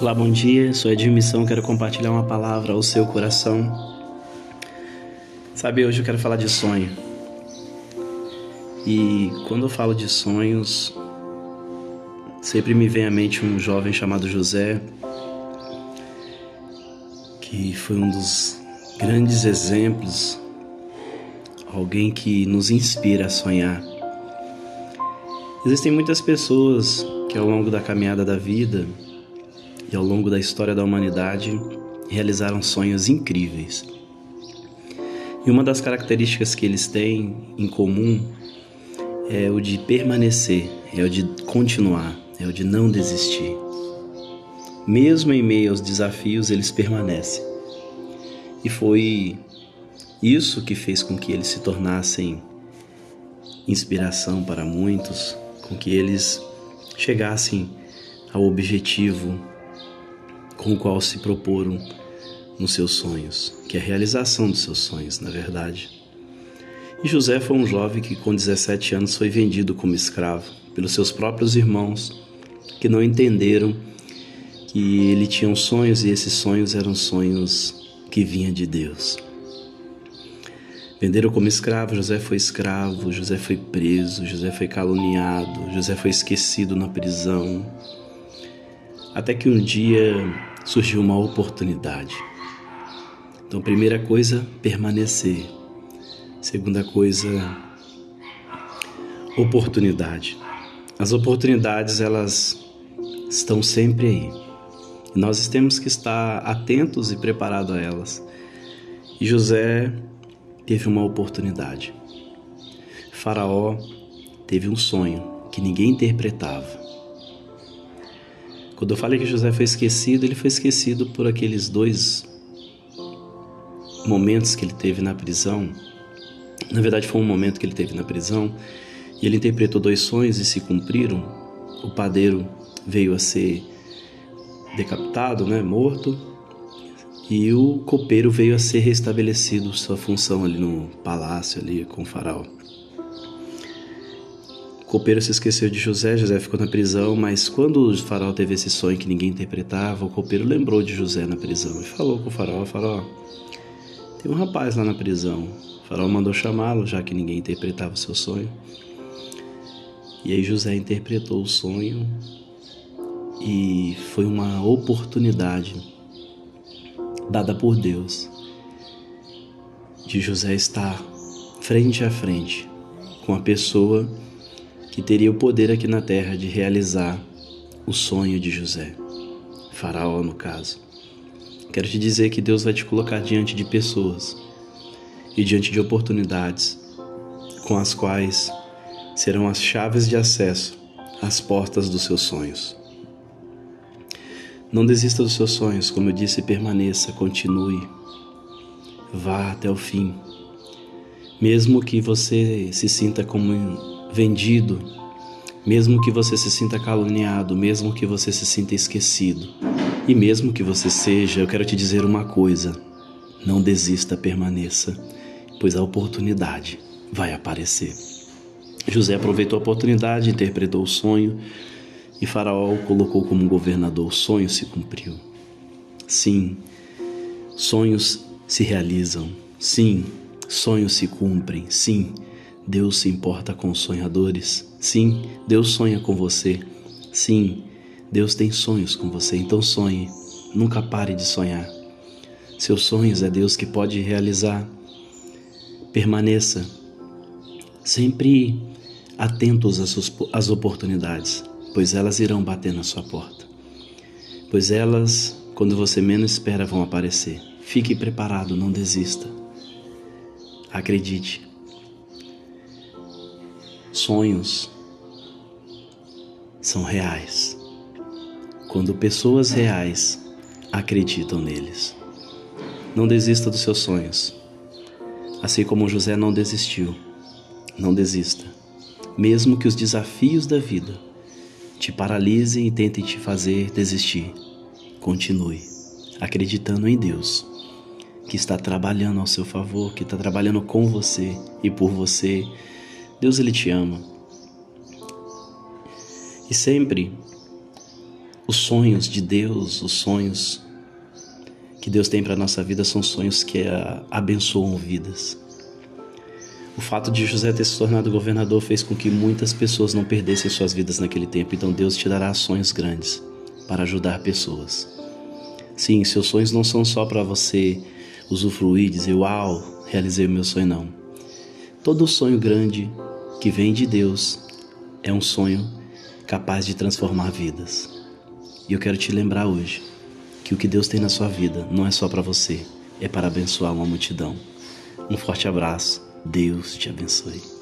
Olá, bom dia. Sou. Missão. Quero compartilhar uma palavra ao seu coração. Sabe, hoje eu quero falar de sonho. E quando eu falo de sonhos, sempre me vem à mente um jovem chamado José, que foi um dos grandes exemplos, alguém que nos inspira a sonhar. Existem muitas pessoas que ao longo da caminhada da vida e ao longo da história da humanidade realizaram sonhos incríveis. E uma das características que eles têm em comum é o de permanecer, é o de continuar, é o de não desistir. Mesmo em meio aos desafios, eles permanecem. E foi isso que fez com que eles se tornassem inspiração para muitos, com que eles chegassem ao objetivo com o qual se proporam nos seus sonhos, que é a realização dos seus sonhos, na verdade. E José foi um jovem que, com 17 anos, foi vendido como escravo pelos seus próprios irmãos, que não entenderam que ele tinha sonhos e esses sonhos eram sonhos que vinham de Deus. Venderam como escravo, José foi escravo, José foi preso, José foi caluniado, José foi esquecido na prisão. Até que um dia surgiu uma oportunidade. Então, primeira coisa, permanecer. Segunda coisa, oportunidade. As oportunidades, elas estão sempre aí. Nós temos que estar atentos e preparados a elas. E José teve uma oportunidade. Faraó teve um sonho que ninguém interpretava. Quando eu falei que José foi esquecido, ele foi esquecido por aqueles dois momentos que ele teve na prisão. Na verdade, foi um momento que ele teve na prisão e ele interpretou dois sonhos e se cumpriram. O padeiro veio a ser decapitado, né, morto, e o copeiro veio a ser restabelecido sua função ali no palácio ali com o faraó copeiro se esqueceu de José, José ficou na prisão, mas quando o faraó teve esse sonho que ninguém interpretava, o copeiro lembrou de José na prisão e falou com o faraó, faraó, tem um rapaz lá na prisão. O faraó mandou chamá-lo, já que ninguém interpretava o seu sonho. E aí José interpretou o sonho e foi uma oportunidade dada por Deus de José estar frente a frente com a pessoa que teria o poder aqui na terra de realizar o sonho de José, Faraó no caso. Quero te dizer que Deus vai te colocar diante de pessoas e diante de oportunidades com as quais serão as chaves de acesso às portas dos seus sonhos. Não desista dos seus sonhos, como eu disse, permaneça, continue, vá até o fim. Mesmo que você se sinta como vendido, mesmo que você se sinta caluniado, mesmo que você se sinta esquecido, e mesmo que você seja, eu quero te dizer uma coisa: não desista, permaneça, pois a oportunidade vai aparecer. José aproveitou a oportunidade, interpretou o sonho e Faraó colocou como governador. O sonho se cumpriu. Sim, sonhos se realizam. Sim, sonhos se cumprem. Sim, Deus se importa com os sonhadores. Sim, Deus sonha com você. Sim, Deus tem sonhos com você. Então sonhe. Nunca pare de sonhar. Seus sonhos é Deus que pode realizar. Permaneça sempre atentos às, às oportunidades, pois elas irão bater na sua porta. Pois elas, quando você menos espera, vão aparecer. Fique preparado, não desista. Acredite, sonhos são reais quando pessoas reais acreditam neles. Não desista dos seus sonhos. Assim como José não desistiu, não desista. Mesmo que os desafios da vida te paralisem e tentem te fazer desistir, continue acreditando em Deus, que está trabalhando ao seu favor, que está trabalhando com você e por você Deus ele te ama. E sempre Os sonhos de Deus, os sonhos que Deus tem para nossa vida são sonhos que abençoam vidas. O fato de José ter se tornado governador fez com que muitas pessoas não perdessem suas vidas naquele tempo. Então Deus te dará sonhos grandes para ajudar pessoas. Sim, seus sonhos não são só para você usufruir, dizer uau, realizei o meu sonho, não. Todo sonho grande que vem de Deus é um sonho capaz de transformar vidas. E eu quero te lembrar hoje que o que Deus tem na sua vida não é só para você, é para abençoar uma multidão. Um forte abraço Deus te abençoe.